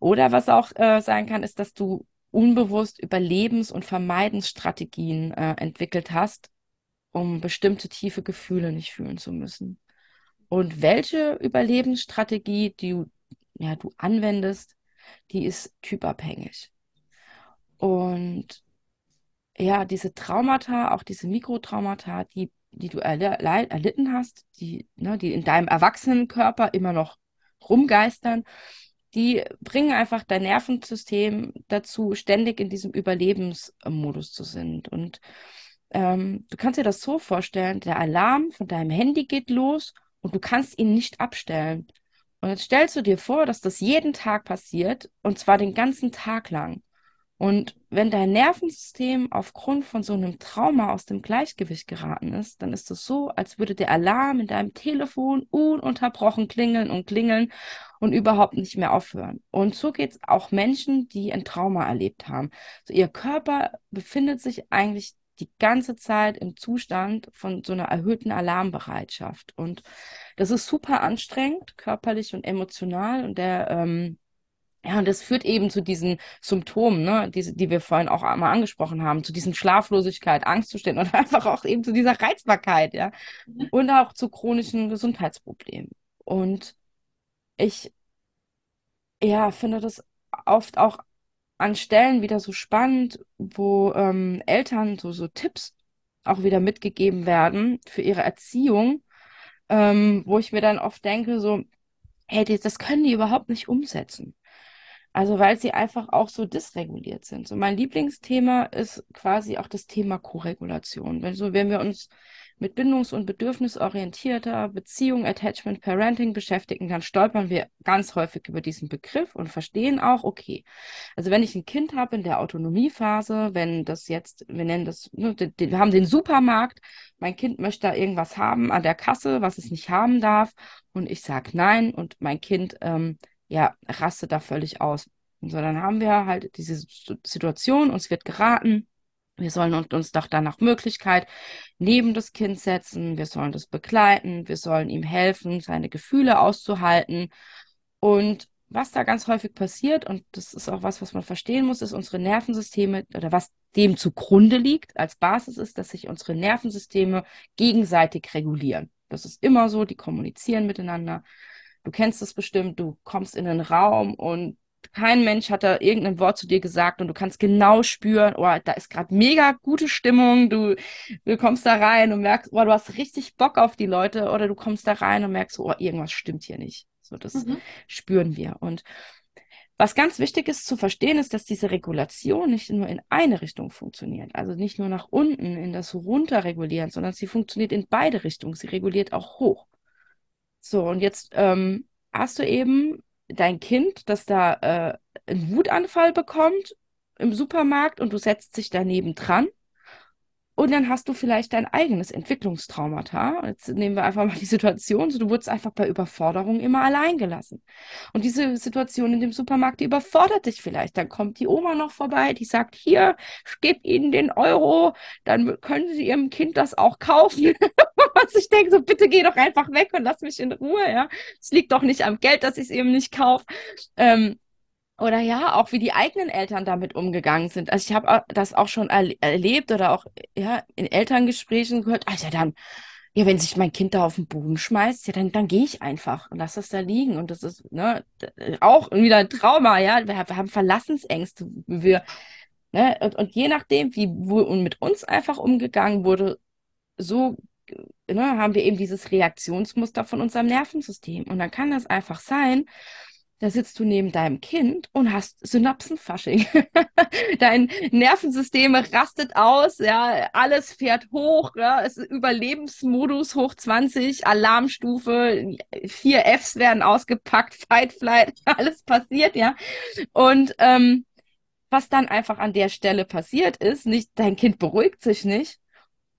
Speaker 2: Oder was auch äh, sein kann, ist, dass du unbewusst Überlebens- und Vermeidensstrategien äh, entwickelt hast, um bestimmte tiefe Gefühle nicht fühlen zu müssen. Und welche Überlebensstrategie die du, ja, du anwendest, die ist typabhängig. Und ja, diese Traumata, auch diese Mikrotraumata, die, die du erlitten hast, die, ne, die in deinem Erwachsenenkörper immer noch rumgeistern, die bringen einfach dein Nervensystem dazu, ständig in diesem Überlebensmodus zu sind. Und ähm, du kannst dir das so vorstellen, der Alarm von deinem Handy geht los und du kannst ihn nicht abstellen. Und jetzt stellst du dir vor, dass das jeden Tag passiert und zwar den ganzen Tag lang. Und wenn dein Nervensystem aufgrund von so einem Trauma aus dem Gleichgewicht geraten ist, dann ist es so, als würde der Alarm in deinem Telefon ununterbrochen klingeln und klingeln und überhaupt nicht mehr aufhören. Und so geht es auch Menschen, die ein Trauma erlebt haben. So, ihr Körper befindet sich eigentlich die ganze Zeit im Zustand von so einer erhöhten Alarmbereitschaft. Und das ist super anstrengend, körperlich und emotional. Und der ähm, ja, und das führt eben zu diesen Symptomen, ne, die, die wir vorhin auch einmal angesprochen haben, zu diesen Schlaflosigkeit, Angstzuständen und einfach auch eben zu dieser Reizbarkeit, ja. Mhm. Und auch zu chronischen Gesundheitsproblemen. Und ich, ja, finde das oft auch an Stellen wieder so spannend, wo ähm, Eltern so, so Tipps auch wieder mitgegeben werden für ihre Erziehung, ähm, wo ich mir dann oft denke, so, hey, das können die überhaupt nicht umsetzen. Also weil sie einfach auch so dysreguliert sind. So mein Lieblingsthema ist quasi auch das Thema Koregulation. Wenn so, wenn wir uns mit bindungs- und bedürfnisorientierter Beziehung, Attachment, Parenting beschäftigen, dann stolpern wir ganz häufig über diesen Begriff und verstehen auch, okay, also wenn ich ein Kind habe in der Autonomiephase, wenn das jetzt, wir nennen das, ne, wir haben den Supermarkt, mein Kind möchte da irgendwas haben an der Kasse, was es nicht haben darf, und ich sage nein und mein Kind, ähm, ja, rastet da völlig aus. Und so, dann haben wir halt diese Situation, uns wird geraten, wir sollen uns doch dann nach Möglichkeit neben das Kind setzen, wir sollen das begleiten, wir sollen ihm helfen, seine Gefühle auszuhalten. Und was da ganz häufig passiert, und das ist auch was, was man verstehen muss, ist unsere Nervensysteme oder was dem zugrunde liegt als Basis ist, dass sich unsere Nervensysteme gegenseitig regulieren. Das ist immer so, die kommunizieren miteinander. Du kennst es bestimmt, du kommst in einen Raum und kein Mensch hat da irgendein Wort zu dir gesagt und du kannst genau spüren, oh, da ist gerade mega gute Stimmung, du, du kommst da rein und merkst, oh, du hast richtig Bock auf die Leute oder du kommst da rein und merkst, oh, irgendwas stimmt hier nicht. So, das mhm. spüren wir. Und was ganz wichtig ist zu verstehen, ist, dass diese Regulation nicht nur in eine Richtung funktioniert, also nicht nur nach unten in das Runterregulieren, sondern sie funktioniert in beide Richtungen. Sie reguliert auch hoch. So, und jetzt ähm, hast du eben dein Kind, das da äh, einen Wutanfall bekommt im Supermarkt und du setzt dich daneben dran. Und dann hast du vielleicht dein eigenes Entwicklungstraumata. Jetzt nehmen wir einfach mal die Situation, so du wurdest einfach bei Überforderung immer allein gelassen. Und diese Situation in dem Supermarkt, die überfordert dich vielleicht. Dann kommt die Oma noch vorbei, die sagt, hier, ich gebe Ihnen den Euro, dann können Sie Ihrem Kind das auch kaufen. und ich denke so, bitte geh doch einfach weg und lass mich in Ruhe, ja. Es liegt doch nicht am Geld, dass ich es eben nicht kaufe. Ähm, oder ja, auch wie die eigenen Eltern damit umgegangen sind. Also ich habe das auch schon erle erlebt oder auch ja, in Elterngesprächen gehört. Also dann, ja, wenn sich mein Kind da auf den Boden schmeißt, ja, dann, dann gehe ich einfach und lass das da liegen. Und das ist ne, auch wieder ein Trauma, ja. Wir, wir haben Verlassensängste. Wir, ne, und, und je nachdem, wie wo, mit uns einfach umgegangen wurde, so ne, haben wir eben dieses Reaktionsmuster von unserem Nervensystem. Und dann kann das einfach sein, da sitzt du neben deinem Kind und hast Synapsenfasching. Dein Nervensystem rastet aus, ja, alles fährt hoch, ja, es ist Überlebensmodus hoch 20, Alarmstufe, vier Fs werden ausgepackt, Fight, Flight, alles passiert, ja. Und ähm, was dann einfach an der Stelle passiert ist, nicht, dein Kind beruhigt sich nicht,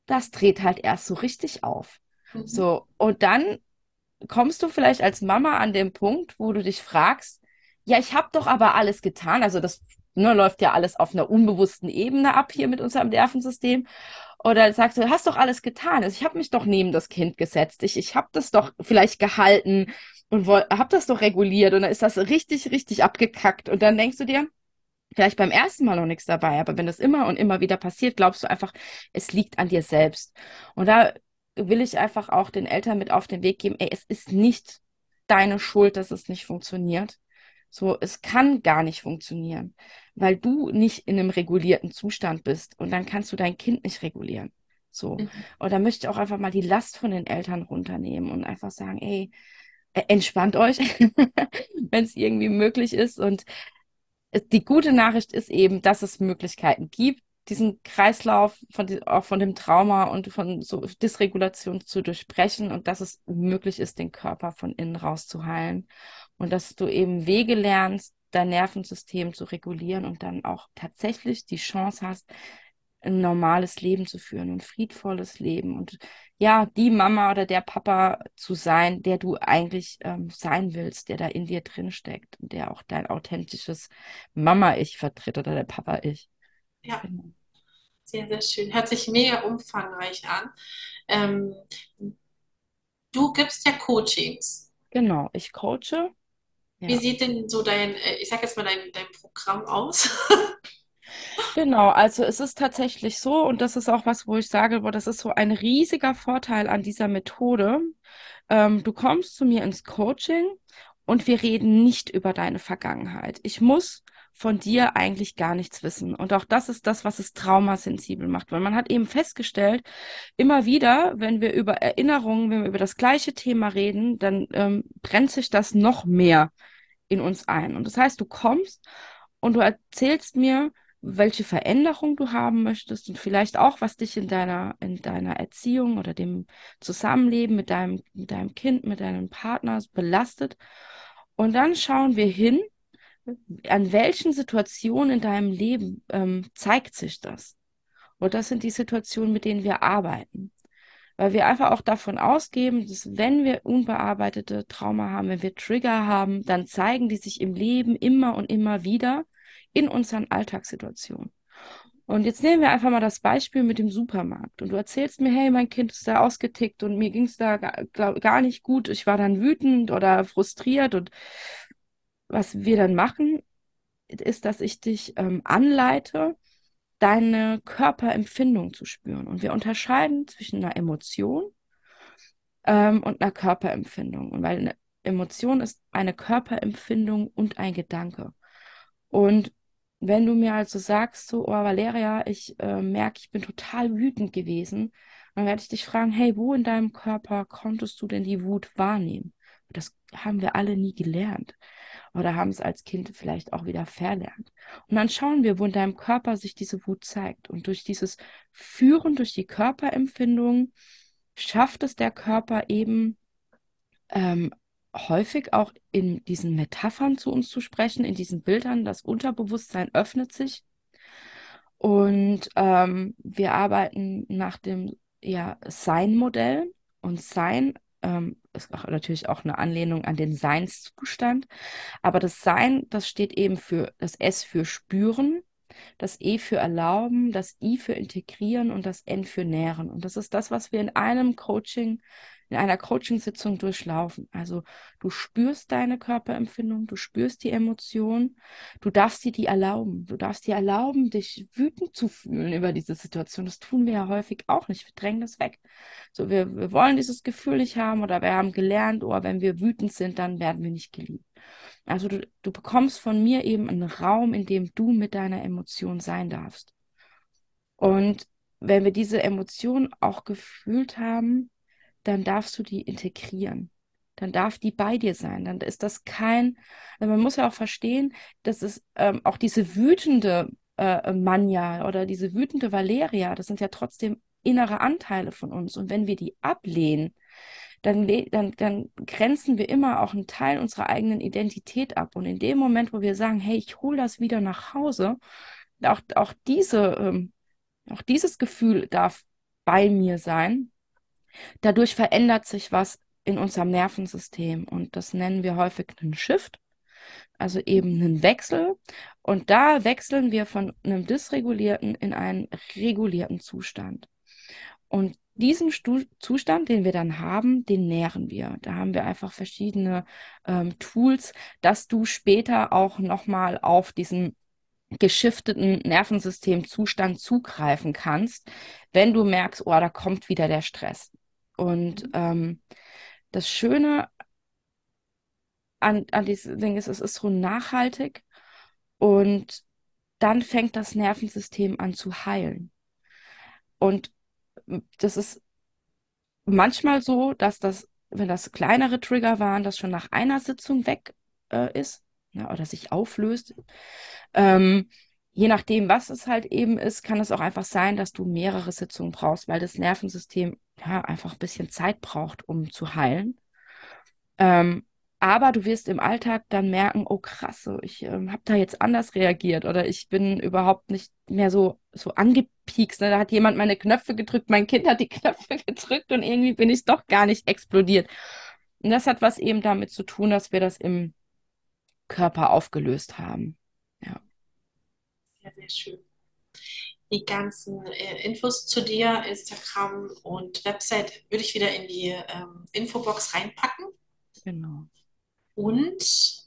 Speaker 2: das dreht halt erst so richtig auf. Mhm. So, und dann kommst du vielleicht als Mama an den Punkt, wo du dich fragst, ja, ich habe doch aber alles getan. Also das ne, läuft ja alles auf einer unbewussten Ebene ab hier mit unserem Nervensystem. Oder sagst du, hast doch alles getan. Also ich habe mich doch neben das Kind gesetzt. Ich, ich habe das doch vielleicht gehalten und habe das doch reguliert. Und dann ist das richtig, richtig abgekackt. Und dann denkst du dir, vielleicht beim ersten Mal noch nichts dabei, aber wenn das immer und immer wieder passiert, glaubst du einfach, es liegt an dir selbst. Und da will ich einfach auch den Eltern mit auf den Weg geben, ey, es ist nicht deine Schuld, dass es nicht funktioniert. So, es kann gar nicht funktionieren, weil du nicht in einem regulierten Zustand bist und dann kannst du dein Kind nicht regulieren. So. Mhm. Und da möchte ich auch einfach mal die Last von den Eltern runternehmen und einfach sagen, ey, e, entspannt euch, wenn es irgendwie möglich ist. Und die gute Nachricht ist eben, dass es Möglichkeiten gibt, diesen Kreislauf von auch von dem Trauma und von so Dysregulation zu durchbrechen und dass es möglich ist, den Körper von innen raus zu heilen und dass du eben Wege lernst, dein Nervensystem zu regulieren und dann auch tatsächlich die Chance hast, ein normales Leben zu führen, ein friedvolles Leben. Und ja, die Mama oder der Papa zu sein, der du eigentlich ähm, sein willst, der da in dir drin steckt und der auch dein authentisches Mama-Ich vertritt oder der Papa-Ich.
Speaker 1: Ja. Genau. Sehr, sehr schön. Hört sich mega umfangreich an. Ähm, du gibst ja Coachings.
Speaker 2: Genau, ich coache.
Speaker 1: Ja. Wie sieht denn so dein, äh, ich sag jetzt mal, dein, dein Programm aus?
Speaker 2: Genau, also es ist tatsächlich so, und das ist auch was, wo ich sage, boah, das ist so ein riesiger Vorteil an dieser Methode. Ähm, du kommst zu mir ins Coaching und wir reden nicht über deine Vergangenheit. Ich muss von dir eigentlich gar nichts wissen. Und auch das ist das, was es traumasensibel macht. Weil man hat eben festgestellt, immer wieder, wenn wir über Erinnerungen, wenn wir über das gleiche Thema reden, dann ähm, brennt sich das noch mehr in uns ein. Und das heißt, du kommst und du erzählst mir, welche Veränderung du haben möchtest und vielleicht auch, was dich in deiner, in deiner Erziehung oder dem Zusammenleben mit deinem, mit deinem Kind, mit deinem Partner belastet. Und dann schauen wir hin, an welchen Situationen in deinem Leben ähm, zeigt sich das. Und das sind die Situationen, mit denen wir arbeiten. Weil wir einfach auch davon ausgehen, dass wenn wir unbearbeitete Trauma haben, wenn wir Trigger haben, dann zeigen die sich im Leben immer und immer wieder in unseren Alltagssituationen. Und jetzt nehmen wir einfach mal das Beispiel mit dem Supermarkt. Und du erzählst mir, hey, mein Kind ist da ausgetickt und mir ging es da gar, nicht gut. Ich war dann wütend oder frustriert. Und was wir dann machen, ist, dass ich dich ähm, anleite, deine Körperempfindung zu spüren. Und wir unterscheiden zwischen einer Emotion ähm, und einer Körperempfindung. Und weil eine Emotion ist eine Körperempfindung und ein Gedanke. Und wenn du mir also sagst, so, oh Valeria, ich äh, merke, ich bin total wütend gewesen, dann werde ich dich fragen, hey, wo in deinem Körper konntest du denn die Wut wahrnehmen? Das haben wir alle nie gelernt oder haben es als Kind vielleicht auch wieder verlernt. Und dann schauen wir, wo in deinem Körper sich diese Wut zeigt. Und durch dieses Führen, durch die Körperempfindung, schafft es der Körper eben ähm, häufig auch in diesen Metaphern zu uns zu sprechen, in diesen Bildern. Das Unterbewusstsein öffnet sich. Und ähm, wir arbeiten nach dem ja, Sein-Modell. Und Sein ähm, ist auch natürlich auch eine Anlehnung an den Seinszustand. Aber das Sein, das steht eben für das S für Spüren, das E für Erlauben, das I für Integrieren und das N für Nähren. Und das ist das, was wir in einem Coaching in einer Coachingsitzung durchlaufen. Also du spürst deine Körperempfindung, du spürst die Emotion, du darfst dir die erlauben. Du darfst dir erlauben, dich wütend zu fühlen über diese Situation. Das tun wir ja häufig auch nicht. Wir drängen das weg. So, wir, wir wollen dieses Gefühl nicht haben oder wir haben gelernt, oder oh, wenn wir wütend sind, dann werden wir nicht geliebt. Also du, du bekommst von mir eben einen Raum, in dem du mit deiner Emotion sein darfst. Und wenn wir diese Emotion auch gefühlt haben, dann darfst du die integrieren. Dann darf die bei dir sein. Dann ist das kein, also man muss ja auch verstehen, dass es ähm, auch diese wütende äh, Manja oder diese wütende Valeria, das sind ja trotzdem innere Anteile von uns. Und wenn wir die ablehnen, dann, dann, dann grenzen wir immer auch einen Teil unserer eigenen Identität ab. Und in dem Moment, wo wir sagen, hey, ich hole das wieder nach Hause, auch, auch, diese, ähm, auch dieses Gefühl darf bei mir sein, Dadurch verändert sich was in unserem Nervensystem und das nennen wir häufig einen Shift, also eben einen Wechsel. Und da wechseln wir von einem dysregulierten in einen regulierten Zustand. Und diesen Stu Zustand, den wir dann haben, den nähren wir. Da haben wir einfach verschiedene ähm, Tools, dass du später auch nochmal auf diesen geschifteten Nervensystemzustand zugreifen kannst, wenn du merkst, oh, da kommt wieder der Stress. Und ähm, das Schöne an, an diesem Ding ist, es ist so nachhaltig und dann fängt das Nervensystem an zu heilen. Und das ist manchmal so, dass das, wenn das kleinere Trigger waren, das schon nach einer Sitzung weg äh, ist ja, oder sich auflöst. Ähm, je nachdem, was es halt eben ist, kann es auch einfach sein, dass du mehrere Sitzungen brauchst, weil das Nervensystem ja einfach ein bisschen Zeit braucht, um zu heilen. Ähm, aber du wirst im Alltag dann merken, oh krass, ich ähm, habe da jetzt anders reagiert oder ich bin überhaupt nicht mehr so, so angepiekst. Ne? Da hat jemand meine Knöpfe gedrückt, mein Kind hat die Knöpfe gedrückt und irgendwie bin ich doch gar nicht explodiert. Und das hat was eben damit zu tun, dass wir das im Körper aufgelöst haben. Ja
Speaker 1: sehr, sehr schön. Die ganzen äh, Infos zu dir, Instagram und Website, würde ich wieder in die ähm, Infobox reinpacken.
Speaker 2: Genau.
Speaker 1: Und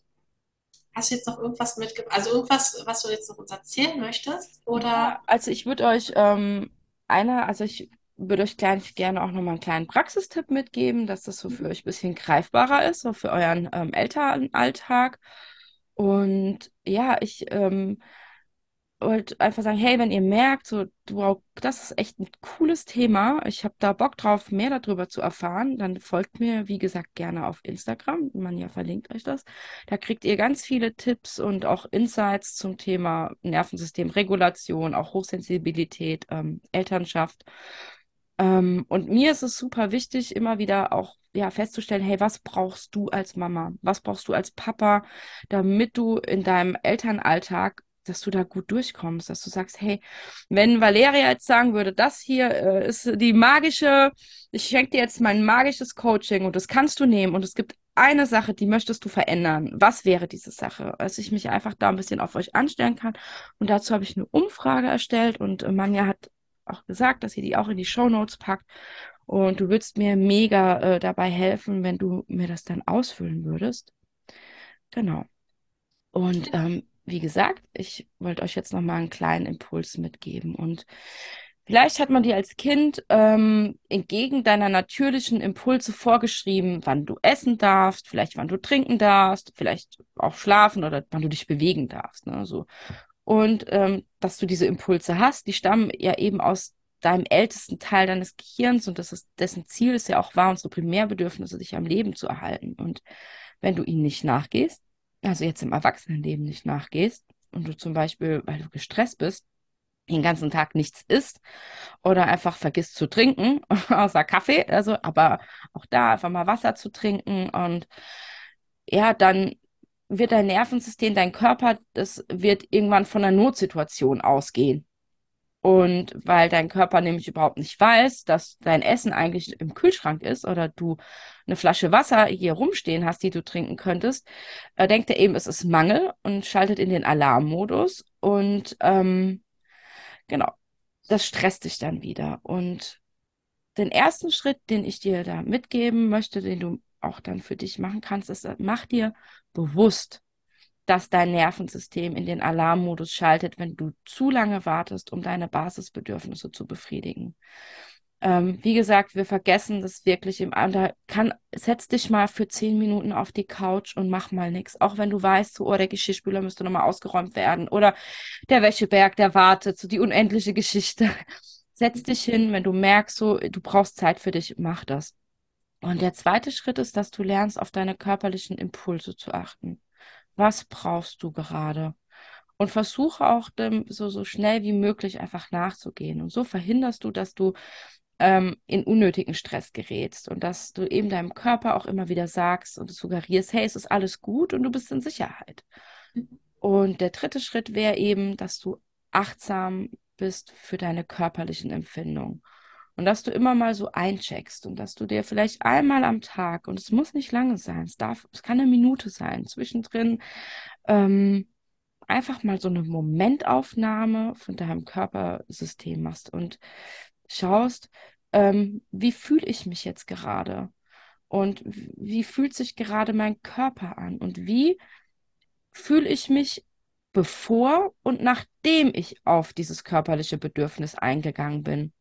Speaker 1: hast du jetzt noch irgendwas mitgebracht? Also irgendwas, was du jetzt noch uns erzählen möchtest? Oder?
Speaker 2: Also ich würde euch ähm, einer, also ich würde euch gleich gerne auch nochmal einen kleinen Praxistipp mitgeben, dass das so für mhm. euch ein bisschen greifbarer ist, so für euren ähm, Elternalltag. Und ja, ich ähm, wollte einfach sagen, hey, wenn ihr merkt, so, wow, das ist echt ein cooles Thema, ich habe da Bock drauf, mehr darüber zu erfahren, dann folgt mir, wie gesagt, gerne auf Instagram. Man ja verlinkt euch das. Da kriegt ihr ganz viele Tipps und auch Insights zum Thema Nervensystemregulation, auch Hochsensibilität, ähm, Elternschaft. Ähm, und mir ist es super wichtig, immer wieder auch ja, festzustellen, hey, was brauchst du als Mama? Was brauchst du als Papa, damit du in deinem Elternalltag dass du da gut durchkommst, dass du sagst, hey, wenn Valeria jetzt sagen würde, das hier äh, ist die magische, ich schenke dir jetzt mein magisches Coaching und das kannst du nehmen und es gibt eine Sache, die möchtest du verändern. Was wäre diese Sache? Dass ich mich einfach da ein bisschen auf euch anstellen kann. Und dazu habe ich eine Umfrage erstellt und äh, Manja hat auch gesagt, dass sie die auch in die Show Notes packt. Und du würdest mir mega äh, dabei helfen, wenn du mir das dann ausfüllen würdest. Genau. Und ähm, wie gesagt, ich wollte euch jetzt nochmal einen kleinen Impuls mitgeben. Und vielleicht hat man dir als Kind ähm, entgegen deiner natürlichen Impulse vorgeschrieben, wann du essen darfst, vielleicht wann du trinken darfst, vielleicht auch schlafen oder wann du dich bewegen darfst. Ne? So. Und ähm, dass du diese Impulse hast, die stammen ja eben aus deinem ältesten Teil deines Gehirns und das ist, dessen Ziel ist ja auch wahr, unsere Primärbedürfnisse, dich am Leben zu erhalten. Und wenn du ihnen nicht nachgehst, also jetzt im Erwachsenenleben nicht nachgehst und du zum Beispiel, weil du gestresst bist, den ganzen Tag nichts isst oder einfach vergisst zu trinken, außer Kaffee, also, aber auch da einfach mal Wasser zu trinken und ja, dann wird dein Nervensystem, dein Körper, das wird irgendwann von einer Notsituation ausgehen. Und weil dein Körper nämlich überhaupt nicht weiß, dass dein Essen eigentlich im Kühlschrank ist oder du eine Flasche Wasser hier rumstehen hast, die du trinken könntest, äh, denkt er eben, es ist Mangel und schaltet in den Alarmmodus. Und ähm, genau, das stresst dich dann wieder. Und den ersten Schritt, den ich dir da mitgeben möchte, den du auch dann für dich machen kannst, ist, mach dir bewusst, dass dein Nervensystem in den Alarmmodus schaltet, wenn du zu lange wartest, um deine Basisbedürfnisse zu befriedigen. Ähm, wie gesagt, wir vergessen das wirklich im Alter. Kann, setz dich mal für zehn Minuten auf die Couch und mach mal nichts. Auch wenn du weißt, so, oh, der Geschirrspüler müsste nochmal ausgeräumt werden oder der Wäscheberg, der wartet, so die unendliche Geschichte. Setz dich hin, wenn du merkst, so, du brauchst Zeit für dich, mach das. Und der zweite Schritt ist, dass du lernst, auf deine körperlichen Impulse zu achten was brauchst du gerade? Und versuche auch dem so, so schnell wie möglich einfach nachzugehen. Und so verhinderst du, dass du ähm, in unnötigen Stress gerätst und dass du eben deinem Körper auch immer wieder sagst und suggerierst, hey, es ist alles gut und du bist in Sicherheit. Und der dritte Schritt wäre eben, dass du achtsam bist für deine körperlichen Empfindungen. Und dass du immer mal so eincheckst und dass du dir vielleicht einmal am Tag, und es muss nicht lange sein, es darf, es kann eine Minute sein, zwischendrin ähm, einfach mal so eine Momentaufnahme von deinem Körpersystem machst und schaust, ähm, wie fühle ich mich jetzt gerade? Und wie fühlt sich gerade mein Körper an? Und wie fühle ich mich bevor und nachdem ich auf dieses körperliche Bedürfnis eingegangen bin?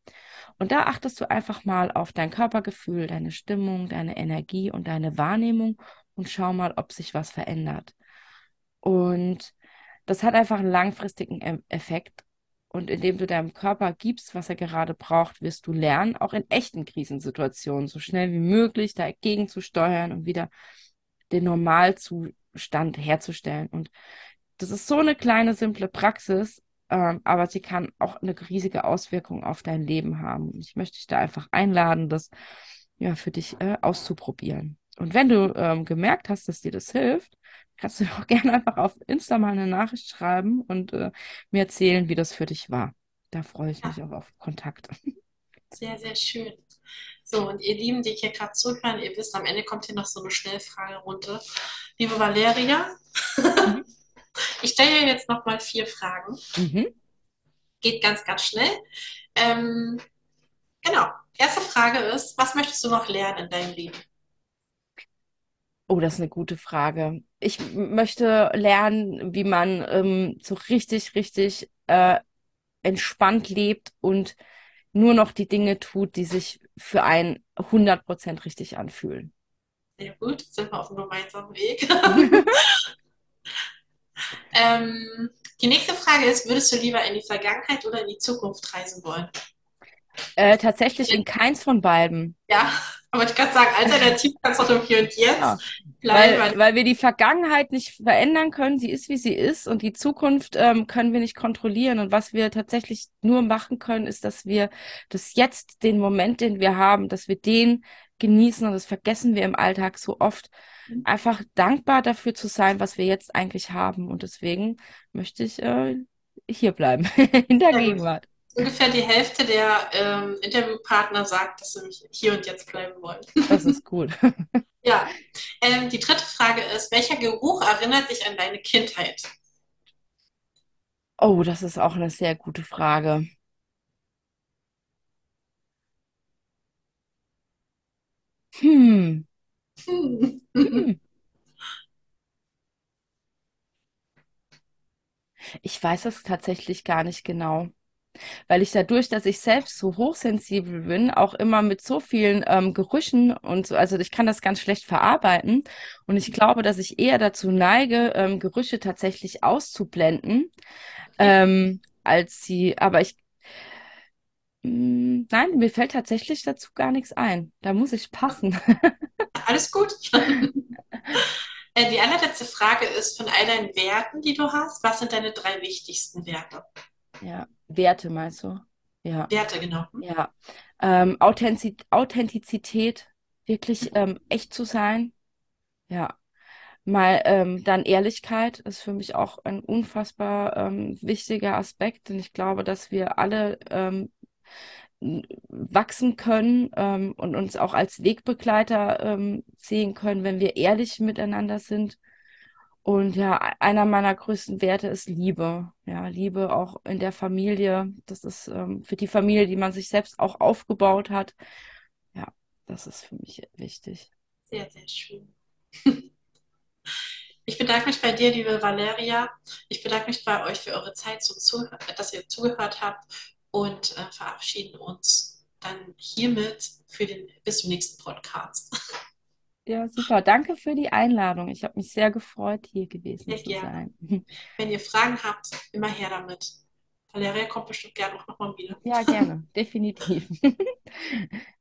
Speaker 2: Und da achtest du einfach mal auf dein Körpergefühl, deine Stimmung, deine Energie und deine Wahrnehmung und schau mal, ob sich was verändert. Und das hat einfach einen langfristigen e Effekt. Und indem du deinem Körper gibst, was er gerade braucht, wirst du lernen, auch in echten Krisensituationen so schnell wie möglich dagegen zu steuern und wieder den Normalzustand herzustellen. Und das ist so eine kleine, simple Praxis, ähm, aber sie kann auch eine riesige Auswirkung auf dein Leben haben. Ich möchte dich da einfach einladen, das ja für dich äh, auszuprobieren. Und wenn du ähm, gemerkt hast, dass dir das hilft, kannst du auch gerne einfach auf Insta mal eine Nachricht schreiben und äh, mir erzählen, wie das für dich war. Da freue ich mich auch auf Kontakt.
Speaker 1: Sehr, sehr schön. So, und ihr Lieben, die hier gerade zuhören, ihr wisst, am Ende kommt hier noch so eine Schnellfragerunde. Liebe Valeria, mhm. Ich stelle jetzt noch mal vier Fragen. Mhm. Geht ganz, ganz schnell. Ähm, genau. Erste Frage ist, was möchtest du noch lernen in deinem Leben?
Speaker 2: Oh, das ist eine gute Frage. Ich möchte lernen, wie man ähm, so richtig, richtig äh, entspannt lebt und nur noch die Dinge tut, die sich für einen 100% richtig anfühlen.
Speaker 1: Sehr gut, sind wir auf einem gemeinsamen Weg. Ähm, die nächste Frage ist, würdest du lieber in die Vergangenheit oder in die Zukunft reisen wollen?
Speaker 2: Äh, tatsächlich in keins von beiden.
Speaker 1: Ja, aber ich kann sagen, alternativ kannst du doch Hier und
Speaker 2: Ja,
Speaker 1: Jetzt bleiben.
Speaker 2: weil, weil wir die Vergangenheit nicht verändern können. Sie ist, wie sie ist. Und die Zukunft ähm, können wir nicht kontrollieren. Und was wir tatsächlich nur machen können, ist, dass wir das jetzt, den Moment, den wir haben, dass wir den genießen. Und das vergessen wir im Alltag so oft. Einfach dankbar dafür zu sein, was wir jetzt eigentlich haben. Und deswegen möchte ich äh, hier bleiben, in der
Speaker 1: gut.
Speaker 2: Gegenwart.
Speaker 1: Ungefähr die Hälfte der ähm, Interviewpartner sagt, dass sie mich hier und jetzt bleiben wollen.
Speaker 2: Das ist gut.
Speaker 1: Ja, ähm, die dritte Frage ist, welcher Geruch erinnert dich an deine Kindheit?
Speaker 2: Oh, das ist auch eine sehr gute Frage. Hm.
Speaker 1: Hm.
Speaker 2: Hm. Ich weiß es tatsächlich gar nicht genau, weil ich dadurch, dass ich selbst so hochsensibel bin, auch immer mit so vielen ähm, Gerüchen und so, also ich kann das ganz schlecht verarbeiten und ich glaube, dass ich eher dazu neige, ähm, Gerüche tatsächlich auszublenden, ähm, als sie, aber ich, nein, mir fällt tatsächlich dazu gar nichts ein. Da muss ich passen.
Speaker 1: Alles gut. Äh, die allerletzte Frage ist, von all deinen Werten, die du hast, was sind deine drei wichtigsten Werte?
Speaker 2: Ja, Werte meinst du? Ja.
Speaker 1: Werte, genau. Hm?
Speaker 2: Ja, ähm, Authentiz Authentizität, wirklich ähm, echt zu sein. Ja, mal ähm, dann Ehrlichkeit ist für mich auch ein unfassbar ähm, wichtiger Aspekt, denn ich glaube, dass wir alle ähm, wachsen können ähm, und uns auch als Wegbegleiter ähm, sehen können, wenn wir ehrlich miteinander sind. Und ja, e- einer meiner größten Werte ist Liebe. Ja, Liebe auch in der Familie. Das ist ähm, für die Familie, die man sich selbst auch aufgebaut hat. Ja, das ist für mich wichtig.
Speaker 1: Sehr, sehr schön. Ich bedanke mich bei dir, liebe Valeria. Ich bedanke mich bei euch für eure Zeit, zum Zuh dass ihr zugehört habt und äh, verabschieden uns dann hiermit für den, bis zum nächsten Podcast.
Speaker 2: Ja, super. Danke für die Einladung. Ich habe mich sehr gefreut, hier gewesen
Speaker 1: Sehr
Speaker 2: zu
Speaker 1: gerne.
Speaker 2: sein.
Speaker 1: Wenn ihr Fragen habt, immer her damit. Valeria kommt bestimmt gerne auch nochmal wieder.
Speaker 2: Ja, gerne. Definitiv.